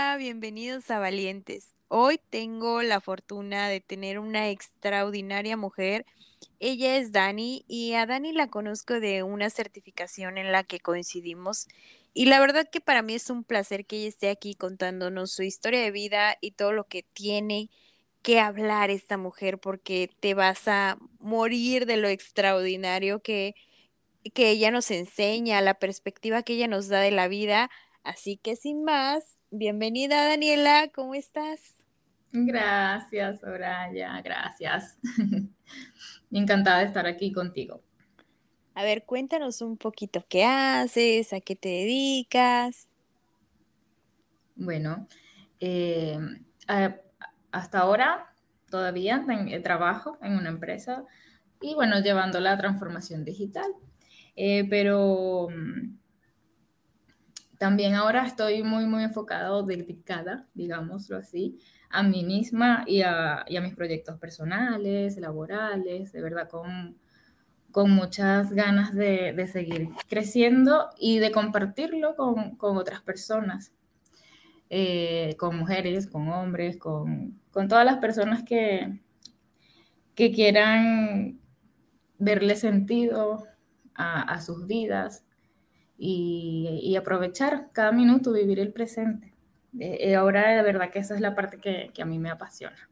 Bienvenidos a Valientes. Hoy tengo la fortuna de tener una extraordinaria mujer. Ella es Dani y a Dani la conozco de una certificación en la que coincidimos. Y la verdad que para mí es un placer que ella esté aquí contándonos su historia de vida y todo lo que tiene que hablar esta mujer porque te vas a morir de lo extraordinario que, que ella nos enseña, la perspectiva que ella nos da de la vida. Así que sin más, bienvenida Daniela, ¿cómo estás? Gracias, Soraya, gracias. Encantada de estar aquí contigo. A ver, cuéntanos un poquito qué haces, a qué te dedicas. Bueno, eh, hasta ahora todavía eh, trabajo en una empresa y bueno, llevando la transformación digital. Eh, pero mm, también ahora estoy muy, muy enfocado, dedicada, digámoslo así, a mí misma y a, mis proyectos personales, laborales, de verdad, con, con muchas ganas de, seguir creciendo y de compartirlo con, otras personas, eh, con mujeres, con hombres, con, con todas las personas que, que quieran verle sentido a, sus vidas y, aprovechar cada minuto, vivir el presente. Eh, eh, ahora de verdad que esa es la parte que, que a mí me apasiona.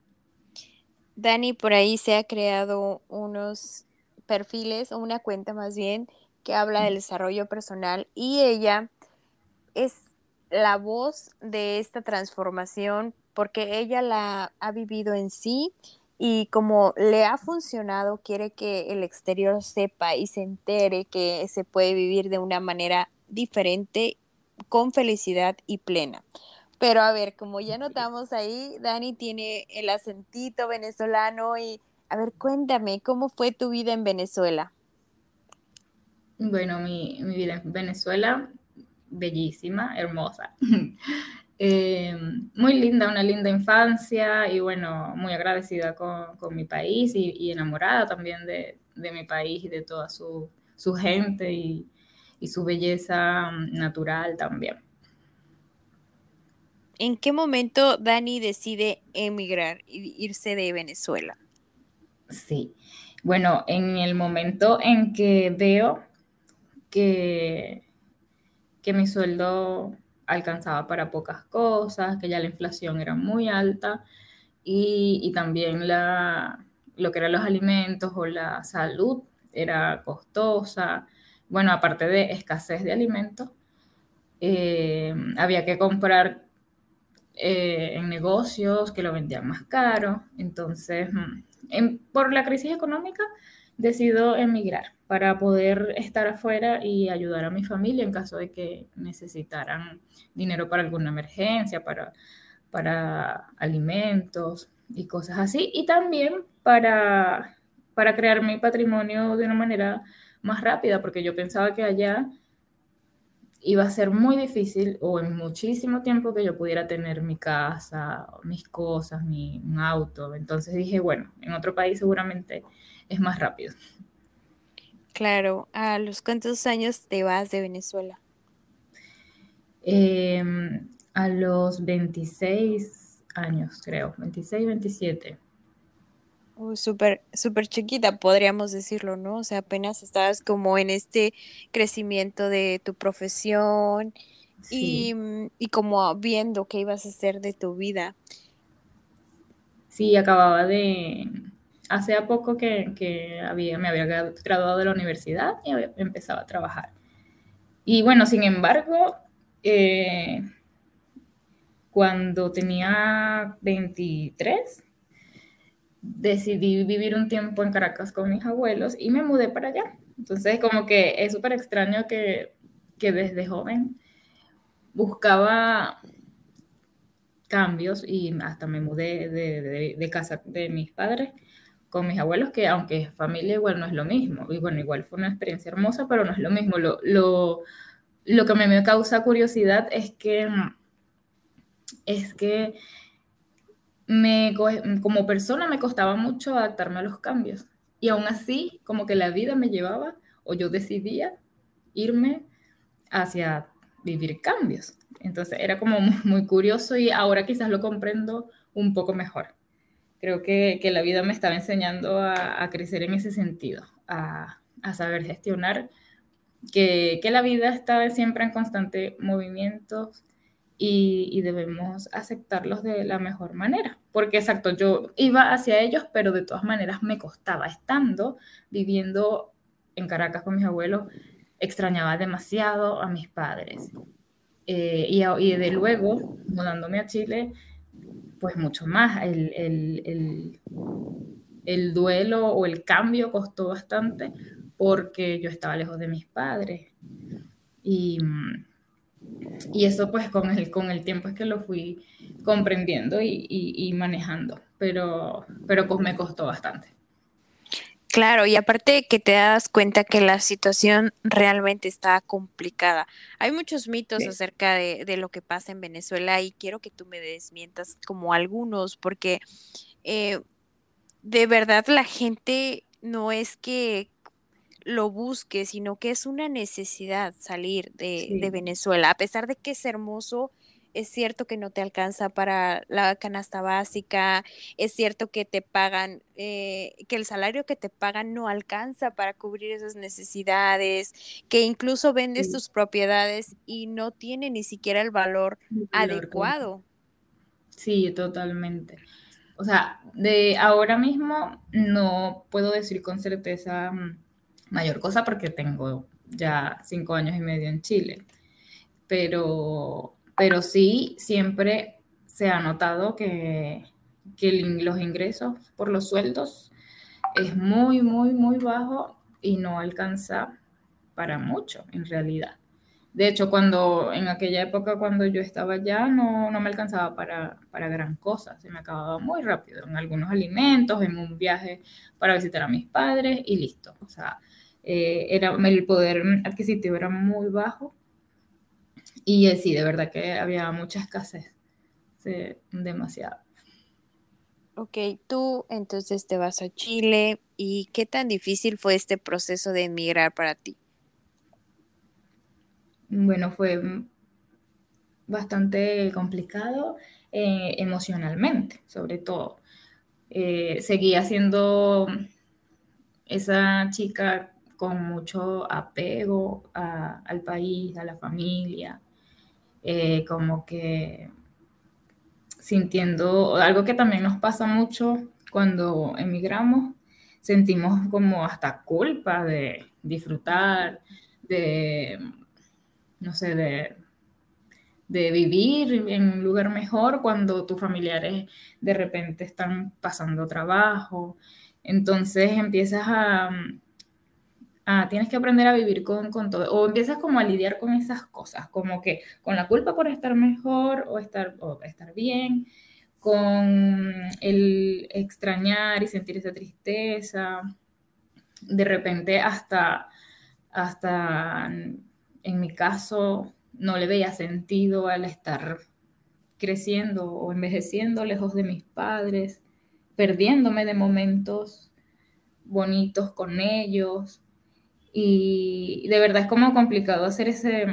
Dani, por ahí se ha creado unos perfiles o una cuenta más bien que habla del desarrollo personal y ella es la voz de esta transformación porque ella la ha vivido en sí y como le ha funcionado, quiere que el exterior sepa y se entere que se puede vivir de una manera diferente, con felicidad y plena. Pero a ver, como ya notamos ahí, Dani tiene el acentito venezolano y, a ver, cuéntame, ¿cómo fue tu vida en Venezuela? Bueno, mi, mi vida en Venezuela, bellísima, hermosa. Eh, muy linda, una linda infancia y bueno, muy agradecida con, con mi país y, enamorada también de, de, mi país y de toda su, su gente y, y, su belleza natural también. ¿En qué momento Dani decide emigrar y irse de Venezuela? Sí, bueno, en el momento en que veo que, que mi sueldo alcanzaba para pocas cosas, que ya la inflación era muy alta y, también la, lo que eran los alimentos o la salud era costosa. Bueno, aparte de escasez de alimentos, eh, había que comprar eh, en negocios que lo vendían más caro. Entonces, mm, por la crisis económica, decido emigrar para poder estar afuera y ayudar a mi familia en caso de que necesitaran dinero para alguna emergencia, para, para alimentos y cosas así. Y también para, para crear mi patrimonio de una manera más rápida, porque yo pensaba que allá iba a ser muy difícil o en muchísimo tiempo que yo pudiera tener mi casa, mis cosas, mi auto. Entonces dije, bueno, en otro país seguramente es más rápido. Claro, ¿a los cuántos años te vas de Venezuela? Em, a los 26 años, creo, 26, 27. Uy, súper, súper chiquita, podríamos decirlo, ¿no? O sea, apenas estabas como en este crecimiento de tu profesión y, y como viendo qué ibas a hacer de tu vida. Sí, acababa de, hace poco que, me había graduado de la universidad y empezaba a trabajar. Y bueno, sin embargo, eh, cuando tenía 23, decidí vivir un tiempo en Caracas con mis abuelos y me mudé para allá. Entonces, como que es súper extraño que, desde joven buscaba cambios y hasta me mudé de casa de mis padres con mis abuelos, que aunque familia igual no es lo mismo. Y bueno, igual fue una experiencia hermosa, pero no es lo mismo. Lo, lo, lo que me causa curiosidad es que, es que me, como persona me costaba mucho adaptarme a los cambios. Y aún así, como que la vida me llevaba, o yo decidía irme hacia vivir cambios. Entonces era como muy, curioso y ahora quizás lo comprendo un poco mejor. Creo que, que la vida me estaba enseñando a, a crecer en ese sentido, a, a saber gestionar, que, que, la vida está siempre en constante movimiento y, y, debemos aceptarlos de la mejor manera. Porque exacto, yo iba hacia ellos, pero de todas maneras me costaba. Estando viviendo en Caracas con mis abuelos, extrañaba demasiado a mis padres. Eh, y, y, de luego, mudándome a Chile, pues mucho más. El, el, el, el, duelo o el cambio costó bastante porque yo estaba lejos de mis padres. Y, y eso pues con el, con el tiempo es que lo fui comprendiendo y, y, y manejando, pero, pero pues me costó bastante. Claro, y aparte que te das cuenta que la situación realmente está complicada. Hay muchos mitos sí. acerca de, de, lo que pasa en Venezuela y quiero que tú me desmientas como algunos, porque eh, de verdad la gente no es que lo busque, sino que es una necesidad salir de, sí. de Venezuela, a pesar de que es hermoso es cierto que no te alcanza para la canasta básica, es cierto que te pagan, eh, que el salario que te pagan no alcanza para cubrir esas necesidades, que incluso vendes sí. tus propiedades y no tiene ni siquiera el valor, el valor adecuado. Sí, totalmente. O sea, de ahora mismo no puedo decir con certeza mm, mayor cosa porque tengo ya cinco años y medio en Chile, pero pero sí siempre se ha notado que, que los ingresos por los sueldos es muy, muy, muy bajo y no alcanza para mucho en realidad. De hecho, cuando en aquella época, cuando yo estaba allá, no, no me alcanzaba para, para, gran cosa. Se me acababa muy rápido en algunos alimentos, en un viaje para visitar a mis padres y listo. O sea, eh, era, el poder adquisitivo era muy bajo y eh, sí, de verdad que había mucha escasez, sí, demasiado. Ok, tú entonces te vas a Chile y ¿qué tan difícil fue este proceso de emigrar para ti? Bueno, fue bastante complicado eh, emocionalmente, sobre todo. Eh, seguía siendo esa chica con mucho apego a, al país, a la familia, eh, como que sintiendo algo que también nos pasa mucho cuando emigramos, sentimos como hasta culpa de disfrutar, de, no sé, de, de vivir en un lugar mejor cuando tus familiares de repente están pasando trabajo. Entonces empiezas a, ah, tienes que aprender a vivir con, con, todo, o empiezas como a lidiar con esas cosas, como que con la culpa por estar mejor o estar, o estar bien, con el extrañar y sentir esa tristeza, de repente hasta, hasta en mi caso, no le veía sentido al estar creciendo o envejeciendo lejos de mis padres, perdiéndome de momentos bonitos con ellos, y de verdad es como complicado hacer ese,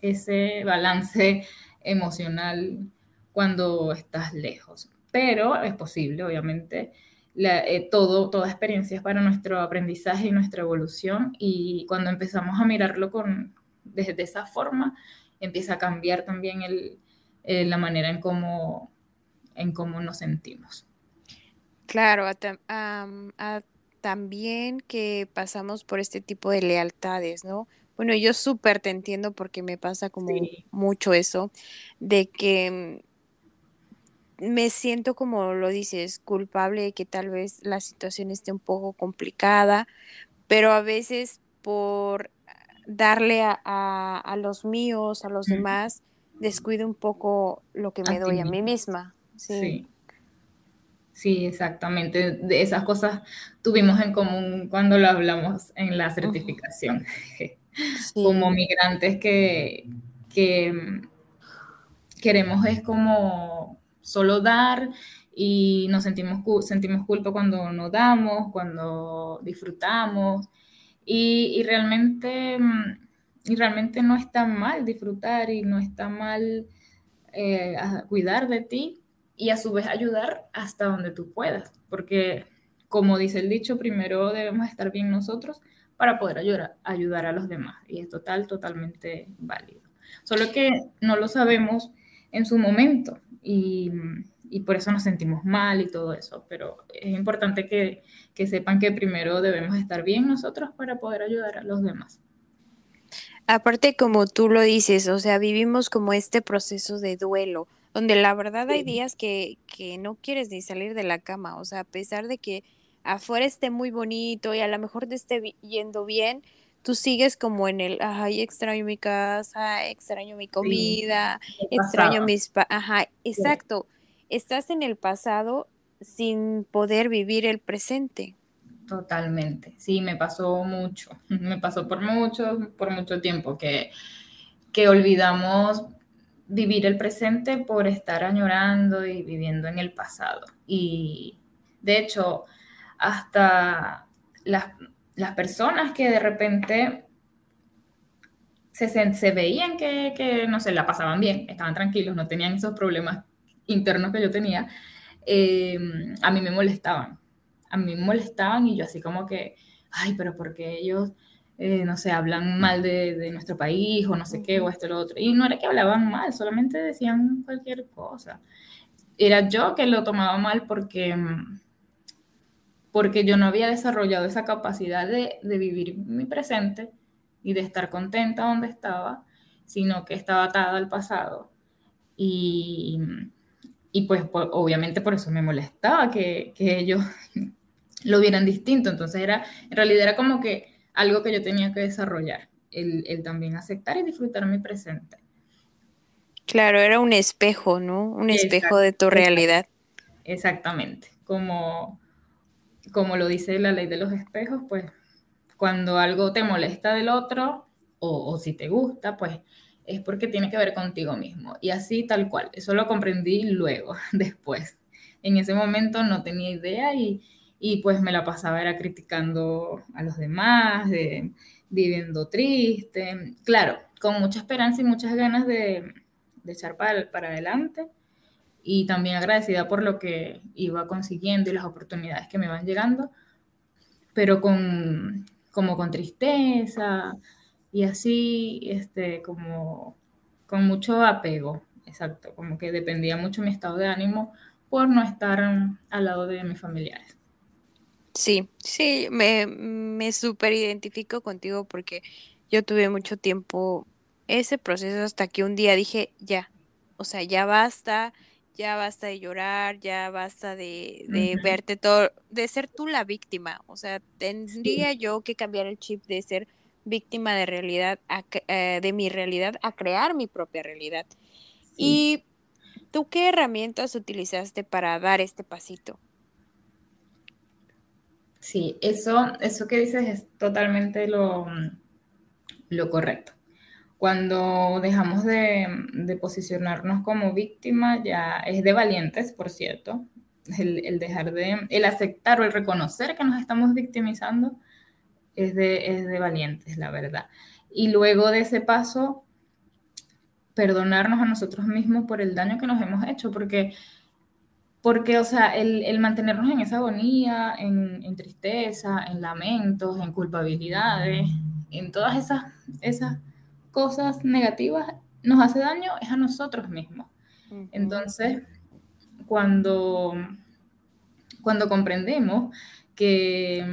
ese balance emocional cuando estás lejos. Pero es posible, obviamente. La, eh, todo, toda experiencia es para nuestro aprendizaje y nuestra evolución. Y cuando empezamos a mirarlo con, desde esa forma, empieza a cambiar también el, eh, la manera en cómo, en cómo nos sentimos. Claro, a, um, a también que pasamos por este tipo de lealtades, ¿no? Bueno, yo súper te entiendo porque me pasa como sí. mucho eso, de que me siento, como lo dices, culpable de que tal vez la situación esté un poco complicada, pero a veces por darle a, a, a los míos, a los mm. demás, descuido un poco lo que me a doy a mí misma. Sí. sí. Sí, exactamente. De esas cosas tuvimos en común cuando lo hablamos en la certificación. Sí. Como migrantes que, que queremos es como solo dar y nos sentimos, sentimos culpa cuando no damos, cuando disfrutamos. Y, y realmente mm, y realmente no está mal disfrutar y no está mal eh, cuidar de ti y a su vez ayudar hasta donde tú puedas, porque como dice el dicho, primero debemos estar bien nosotros para poder ayudar, ayudar a los demás y es total, totalmente válido. Solo que no lo sabemos en su momento y, y por eso nos sentimos mal y todo eso, pero es importante que, que sepan que primero debemos estar bien nosotros para poder ayudar a los demás. Aparte, como tú lo dices, o sea, vivimos como este proceso de duelo, donde la verdad hay días que, que no quieres ni salir de la cama, o sea, a pesar de que afuera esté muy bonito y a lo mejor te esté yendo bien, tú sigues como en el, ay, extraño mi casa, extraño mi comida, extraño mis... Ajá, exacto. Estás en el pasado sin poder vivir el presente. Totalmente, sí, me pasó mucho, me pasó por mucho, por mucho tiempo que, que olvidamos vivir el presente por estar añorando y viviendo en el pasado. Y de hecho, hasta las, las personas que de repente se, se veían que, que, no sé, la pasaban bien, estaban tranquilos, no tenían esos problemas internos que yo tenía, eh, a mí me molestaban a mí me molestaban y yo así como que, ay, pero porque ellos, eh, no sé, hablan mal de, de, nuestro país o no sé qué, o esto o lo otro. Y no era que hablaban mal, solamente decían cualquier cosa. Era yo que lo tomaba mal porque, porque yo no había desarrollado esa capacidad de, de vivir mi presente y de estar contenta donde estaba, sino que estaba atada al pasado. Y, y pues, pues, obviamente por eso me molestaba que, que ellos lo vieran distinto. Entonces era, en realidad era como que algo que yo tenía que desarrollar, el, también aceptar y disfrutar mi presente. Claro, era un espejo, ¿no? Un espejo de tu realidad. Exactamente. Como, como lo dice la ley de los espejos, pues cuando algo te molesta del otro o, o si te gusta, pues es porque tiene que ver contigo mismo. Y así tal cual. Eso lo comprendí luego, después. En ese momento no tenía idea y, y pues me la pasaba era criticando a los demás, de, viviendo triste, claro, con mucha esperanza y muchas ganas de, de echar para, para adelante y también agradecida por lo que iba consiguiendo y las oportunidades que me van llegando, pero con, como con tristeza y así, este, como con mucho apego, exacto, como que dependía mucho mi estado de ánimo por no estar al lado de mis familiares. Sí, sí, me, me súper identifico contigo porque yo tuve mucho tiempo ese proceso hasta que un día dije, ya, o sea, ya basta, ya basta de llorar, ya basta de, de verte todo, de ser tú la víctima, o sea, tendría yo que cambiar el chip de ser víctima de realidad, a, eh, de mi realidad, a crear mi propia realidad. ¿Y tú qué herramientas utilizaste para dar este pasito? Sí, eso, eso que dices es totalmente lo, lo correcto. Cuando dejamos de, de, posicionarnos como víctima, ya es de valientes, por cierto, el, dejar de, el aceptar o el reconocer que nos estamos victimizando es de, es de valientes, la verdad. Y luego de ese paso, perdonarnos a nosotros mismos por el daño que nos hemos hecho, porque porque, o sea, el, el mantenernos en esa agonía, en, en, tristeza, en lamentos, en culpabilidades, en todas esas, esas cosas negativas, nos hace daño es a nosotros mismos. Entonces, cuando, cuando comprendemos que,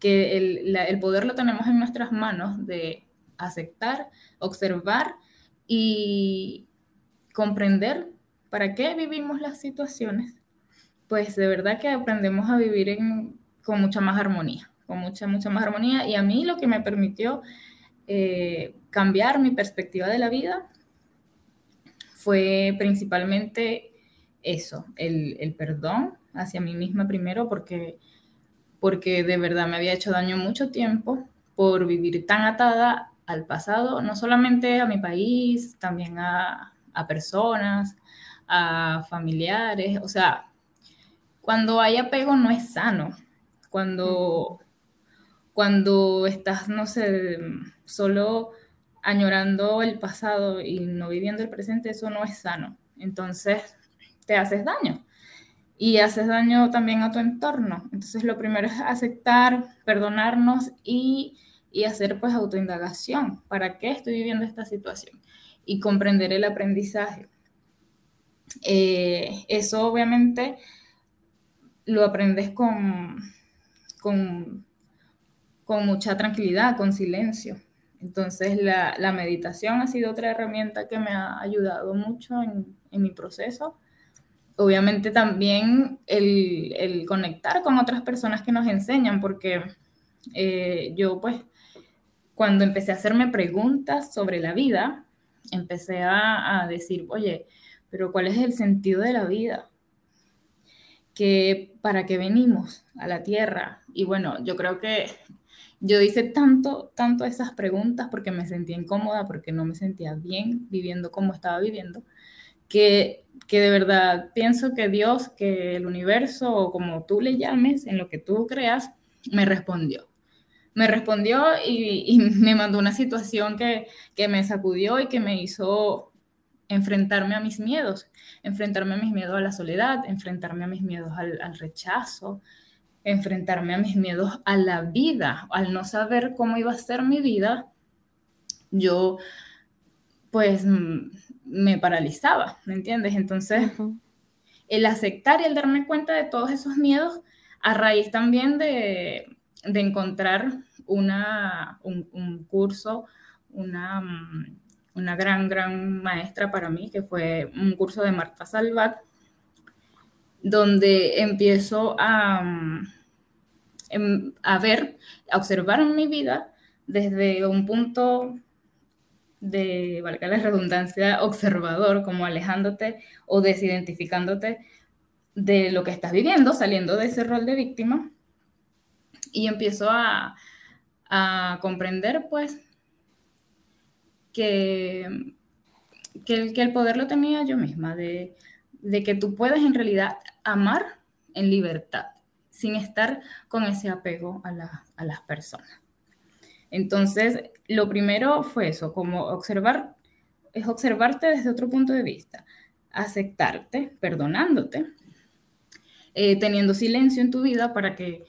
que el, la, el poder lo tenemos en nuestras manos de aceptar, observar y comprender ¿Para qué vivimos las situaciones? Pues de verdad que aprendemos a vivir con mucha más armonía, con mucha, mucha más armonía. Y a mí lo que me permitió eh, cambiar mi perspectiva de la vida fue principalmente eso, el, el, perdón hacia mí misma primero, porque, porque de verdad me había hecho daño mucho tiempo por vivir tan atada al pasado, no solamente a mi país, también a, a personas, a familiares, o sea, cuando hay apego no es sano, cuando, cuando estás, no sé, solo añorando el pasado y no viviendo el presente, eso no es sano. Entonces, te haces daño y haces daño también a tu entorno. Entonces, lo primero es aceptar, perdonarnos y, y hacer pues autoindagación. ¿Para qué estoy viviendo esta situación? Y comprender el aprendizaje. Eh, eso obviamente lo aprendes con, con, con, mucha tranquilidad, con silencio. Entonces la, la, meditación ha sido otra herramienta que me ha ayudado mucho en, en mi proceso. Obviamente también el, el, conectar con otras personas que nos enseñan, porque eh, yo pues cuando empecé a hacerme preguntas sobre la vida, empecé a, a decir, oye, pero ¿cuál es el sentido de la vida? que para qué venimos a la tierra. Y bueno, yo creo que yo hice tanto, tanto esas preguntas porque me sentía incómoda, porque no me sentía bien viviendo como estaba viviendo, que, que de verdad pienso que Dios, que el universo, o como tú le llames, en lo que tú creas, me respondió. Me respondió y, y me mandó una situación que, que me sacudió y que me hizo enfrentarme a mis miedos, enfrentarme a mis miedos a la soledad, enfrentarme a mis miedos al, rechazo, enfrentarme a mis miedos a la vida, al no saber cómo iba a ser mi vida, yo pues me paralizaba, ¿me entiendes? Entonces, el aceptar y el darme cuenta de todos esos miedos a raíz también de, encontrar una, un curso, una mm, una gran, gran maestra para mí, que fue un curso de Marta Salvat, donde empiezo a, em, a ver, a observar mi vida desde un punto de, valga la redundancia, observador, como alejándote o desidentificándote de lo que estás viviendo, saliendo de ese rol de víctima, y empiezo a, a comprender, pues, que, que, el, poder lo tenía yo misma, de, de que tú puedes en realidad amar en libertad, sin estar con ese apego a, la, a las personas. Entonces, lo primero fue eso, como observar, es observarte desde otro punto de vista, aceptarte, perdonándote, eh, teniendo silencio en tu vida para que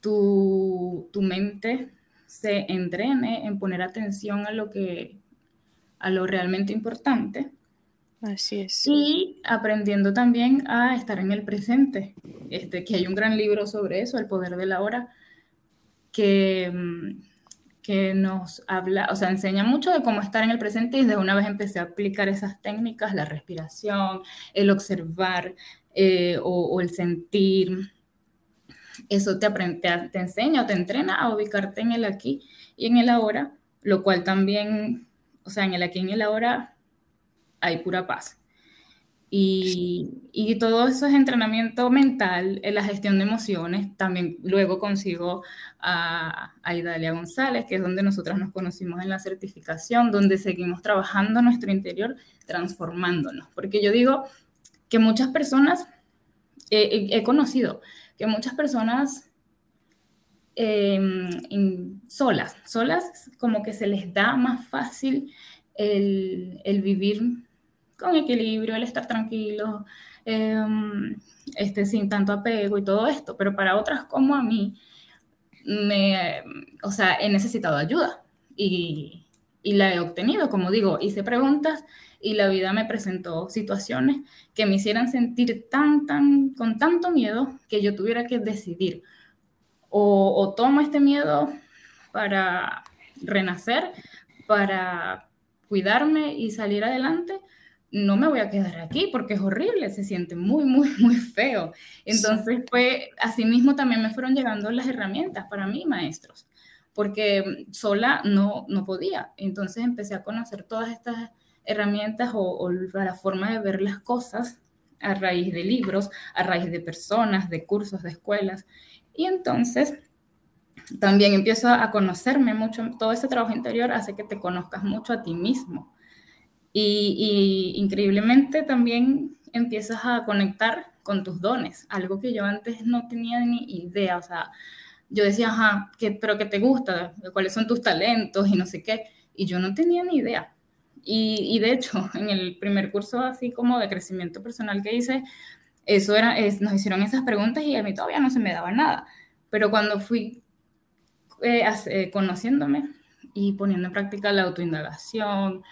tu, tu mente se entrene en poner atención a lo que a lo realmente importante. Así es. Y aprendiendo también a estar en el presente. Este, que hay un gran libro sobre eso, El poder de la hora, que, mm, que nos habla, o sea, enseña mucho de cómo estar en el presente y de una vez empecé a aplicar esas técnicas, la respiración, el observar eh, o, el sentir. Eso te, aprende, te, te enseña o te entrena a ubicarte en el aquí y en el ahora, lo cual también o sea, en el aquí y en el ahora hay pura paz. Y, y, todo eso es entrenamiento mental, en la gestión de emociones. También luego consigo a, a, Idalia González, que es donde nosotras nos conocimos en la certificación, donde seguimos trabajando nuestro interior, transformándonos. Porque yo digo que muchas personas, he, he conocido que muchas personas Em, solas, solas como que se les da más fácil el, vivir con equilibrio, el estar tranquilo, em, este, sin tanto apego y todo esto, pero para otras como a mí, me, o sea, he necesitado ayuda y, y la he obtenido, como digo, hice preguntas y la vida me presentó situaciones que me hicieran sentir tan, tan, con tanto miedo que yo tuviera que decidir o, tomo este miedo para renacer, para cuidarme y salir adelante, no me voy a quedar aquí porque es horrible, se siente muy, muy, muy feo. Entonces, fue, así mismo también me fueron llegando las herramientas para mí, maestros, porque sola no, no podía. Entonces empecé a conocer todas estas herramientas o, o la forma de ver las cosas a raíz de libros, a raíz de personas, de cursos, de escuelas. Y entonces también empiezo a conocerme mucho, todo ese trabajo interior hace que te conozcas mucho a ti mismo. Y, increíblemente también empiezas a conectar con tus dones, algo que yo antes no tenía ni idea, o sea, yo decía, ajá, ¿qué, pero qué te gusta, cuáles son tus talentos y no sé qué. y yo no tenía ni idea. Y, de hecho, en el primer curso así como de crecimiento personal que hice, eso era, nos hicieron esas preguntas y a mí todavía no se me daba nada. Pero cuando fui eh, eh, conociéndome y poniendo en práctica la autoindagación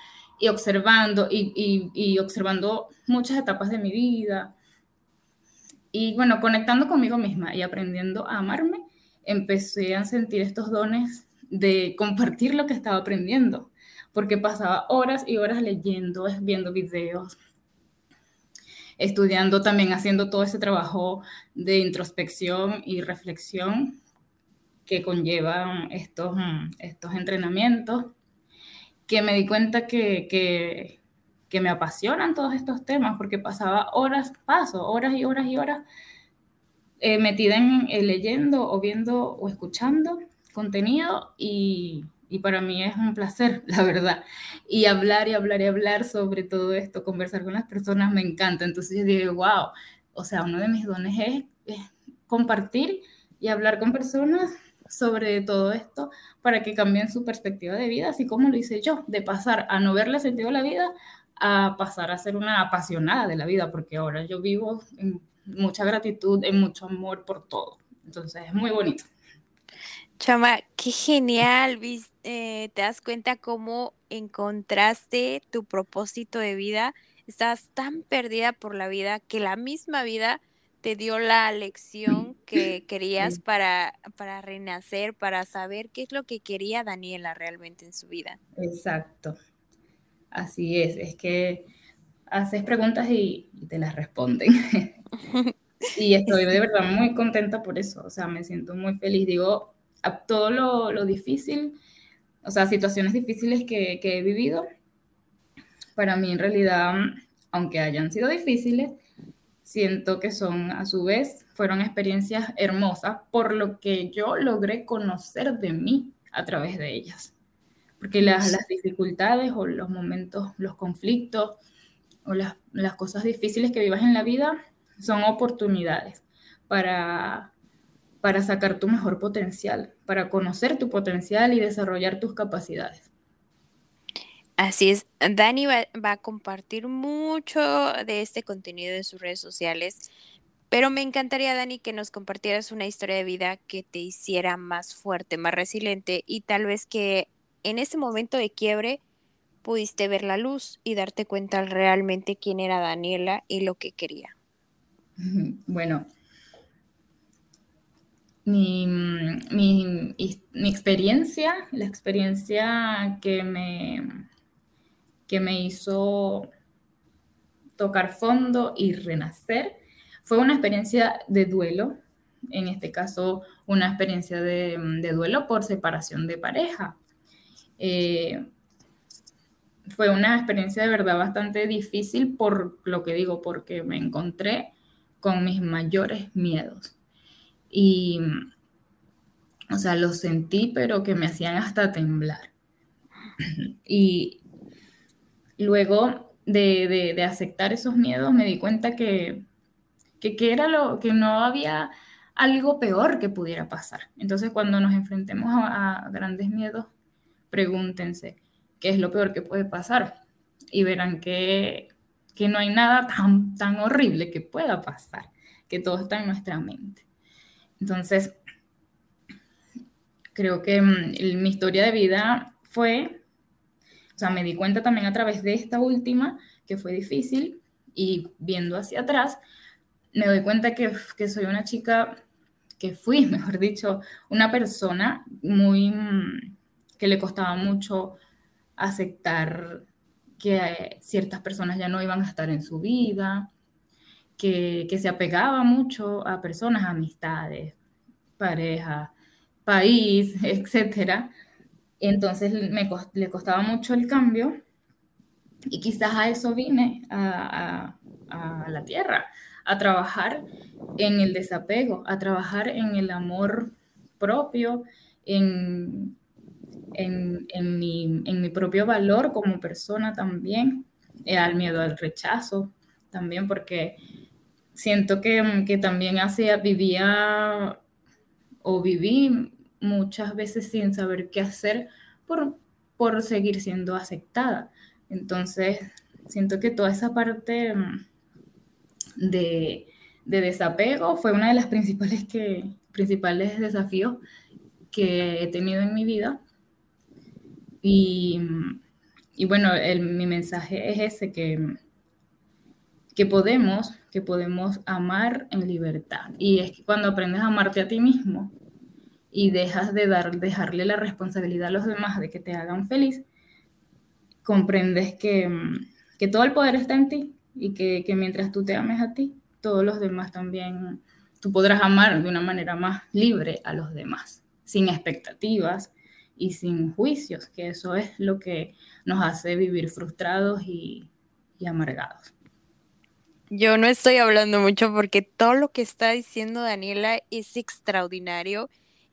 y observando y, y, observando muchas etapas de mi vida y bueno, conectando conmigo misma y aprendiendo a amarme, empecé a sentir estos dones de compartir lo que estaba aprendiendo, porque pasaba horas y horas leyendo, viendo videos, estudiando también, haciendo todo ese trabajo de introspección y reflexión que conllevan estos, estos entrenamientos, que me di cuenta que, que, que me apasionan todos estos temas, porque pasaba horas, paso, horas y horas y horas eh, metida en eh, leyendo o viendo o escuchando contenido y, y, para mí es un placer, la verdad. Y hablar y hablar y hablar sobre todo esto, conversar con las personas me encanta. Entonces yo digo, wow, o sea, uno de mis dones es, es compartir y hablar con personas sobre todo esto para que cambien su perspectiva de vida, así como lo hice yo, de pasar a no verle sentido a la vida a pasar a ser una apasionada de la vida, porque ahora yo vivo en mucha gratitud, y mucho amor por todo. Entonces es muy bonito. Chama, qué genial, eh, te das cuenta cómo encontraste tu propósito de vida, estabas tan perdida por la vida que la misma vida te dio la lección que querías para, para renacer, para saber qué es lo que quería Daniela realmente en su vida. Exacto, así es, es que haces preguntas y, te las responden. y estoy de verdad muy contenta por eso, o sea, me siento muy feliz. Digo, a todo lo, difícil, o sea, situaciones difíciles que, que he vivido, para mí en realidad, aunque hayan sido difíciles, siento que son a su vez, fueron experiencias hermosas por lo que yo logré conocer de mí a través de ellas. Porque las, las dificultades o los momentos, los conflictos, o las, las cosas difíciles que vivas en la vida son oportunidades para, para sacar tu mejor potencial, para conocer tu potencial y desarrollar tus capacidades. Así es, Dani va, va, a compartir mucho de este contenido en sus redes sociales, pero me encantaría, Dani, que nos compartieras una historia de vida que te hiciera más fuerte, más resiliente y tal vez que en ese momento de quiebre pudiste ver la luz y darte cuenta realmente quién era Daniela y lo que quería? Bueno, mi, mi, experiencia, la experiencia que me, que me hizo tocar fondo y renacer, fue una experiencia de duelo, en este caso una experiencia de, de duelo por separación de pareja. Eh, fue una experiencia de verdad bastante difícil por lo que digo, porque me encontré con mis mayores miedos. Y, o sea, los sentí, pero que me hacían hasta temblar. Y luego de, aceptar esos miedos, me di cuenta que, que, era lo que no había algo peor que pudiera pasar. Entonces, cuando nos enfrentemos a grandes miedos, pregúntense, qué es lo peor que puede pasar y verán que, que no hay nada tan, tan horrible que pueda pasar, que todo está en nuestra mente. Entonces, creo que mm, mi historia de vida fue, o sea, me di cuenta también a través de esta última, que fue difícil, y viendo hacia atrás, me doy cuenta que, soy una chica, que fui, mejor dicho, una persona muy, mm, que le costaba mucho aceptar que ciertas personas ya no iban a estar en su vida, que, se apegaba mucho a personas, amistades, pareja, país, etc. Entonces me le costaba mucho el cambio y quizás a eso vine a, a la tierra, a trabajar en el desapego, a trabajar en el amor propio, en en, mi, propio valor como persona también, eh, al miedo al rechazo también, porque siento que, que también hacía, vivía o viví muchas veces sin saber qué hacer por, por seguir siendo aceptada. Entonces, siento que toda esa parte mm, de, desapego fue una de las principales, que, principales desafíos que he tenido en mi vida. Y, bueno, mi mensaje es ese, que, que, podemos, que podemos amar en libertad. Y es que cuando aprendes a amarte a ti mismo y dejas de dar, dejarle la responsabilidad a los demás de que te hagan feliz, comprendes que, que todo el poder está en ti y que, que mientras tú te ames a ti, todos los demás también, tú podrás amar de una manera más libre a los demás, sin expectativas y sin juicios, que eso es lo que nos hace vivir frustrados y, y amargados. Yo no estoy hablando mucho porque todo lo que está diciendo Daniela es extraordinario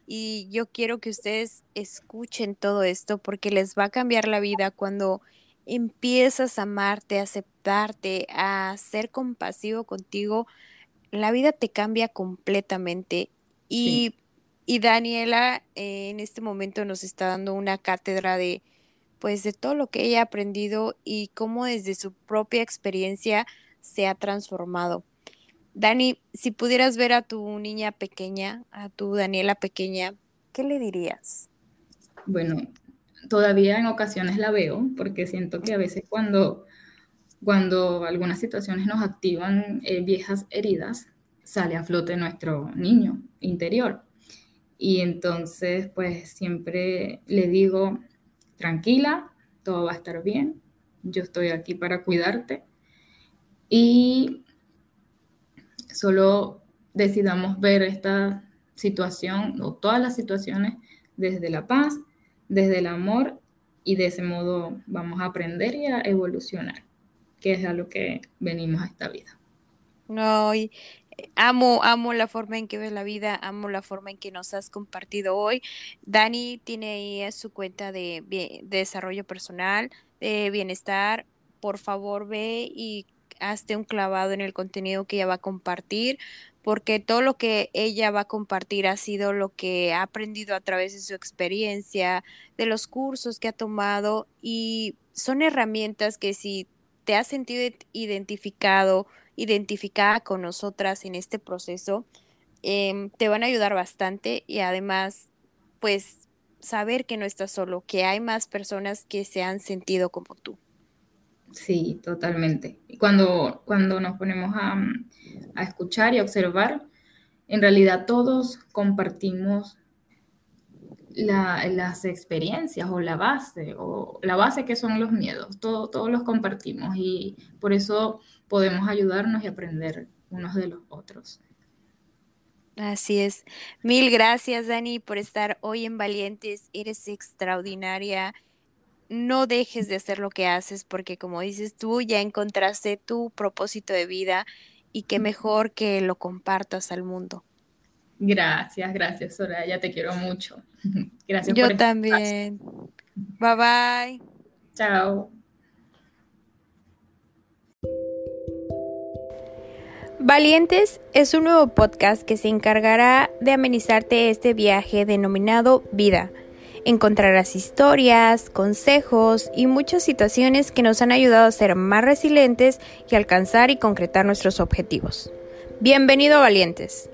y yo quiero que ustedes escuchen todo esto porque les va a cambiar la vida cuando empiezas a amarte, a aceptarte, a ser compasivo contigo, la vida te cambia completamente. Y, y Daniela eh, en este momento nos está dando una cátedra de, pues, de todo lo que ella ha aprendido y cómo desde su propia experiencia se ha transformado. Dani, si pudieras ver a tu niña pequeña, a tu Daniela pequeña, ¿qué le dirías? Bueno, todavía en ocasiones la veo, porque siento que a veces cuando, cuando algunas situaciones nos activan eh, viejas heridas, sale a flote nuestro niño interior. Y entonces, pues siempre le digo, tranquila, todo va a estar bien, yo estoy aquí para cuidarte. Y solo decidamos ver esta situación o todas las situaciones desde la paz, desde el amor y de ese modo vamos a aprender y a evolucionar, que es a lo que venimos a esta vida. No, y eh, amo, amo la forma en que ves la vida, amo la forma en que nos has compartido hoy. Dani tiene ahí su cuenta de, de desarrollo personal, de bienestar. Por favor, ve y hazte un clavado en el contenido que ella va a compartir, porque todo lo que ella va a compartir ha sido lo que ha aprendido a través de su experiencia, de los cursos que ha tomado y son herramientas que si te has sentido identificado, identificada con nosotras en este proceso, em, te van a ayudar bastante y además, pues, saber que no estás solo, que hay más personas que se han sentido como tú. Sí, totalmente. Y cuando, cuando nos ponemos a, escuchar y observar, en realidad todos compartimos las experiencias o la base, o la base que son los miedos, todo, todos los compartimos y por eso podemos ayudarnos y aprender unos de los otros. Así es. Mil gracias, Dani, por estar hoy en Valientes. Eres extraordinaria no dejes de hacer lo que haces porque como dices tú ya encontraste tu propósito de vida y qué mejor que lo compartas al mundo. Gracias, gracias Soraya, te quiero mucho. Gracias Yo también. Bye bye. Chao. Valientes es un nuevo podcast que se encargará de amenizarte este viaje denominado vida Encontrarás historias, consejos y muchas situaciones que nos han ayudado a ser más resilientes y alcanzar y concretar nuestros objetivos. Bienvenido Valientes.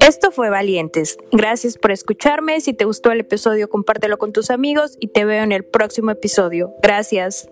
Esto fue Valientes. Gracias por escucharme. Si te gustó el episodio, compártelo con tus amigos y te veo en el próximo episodio. Gracias.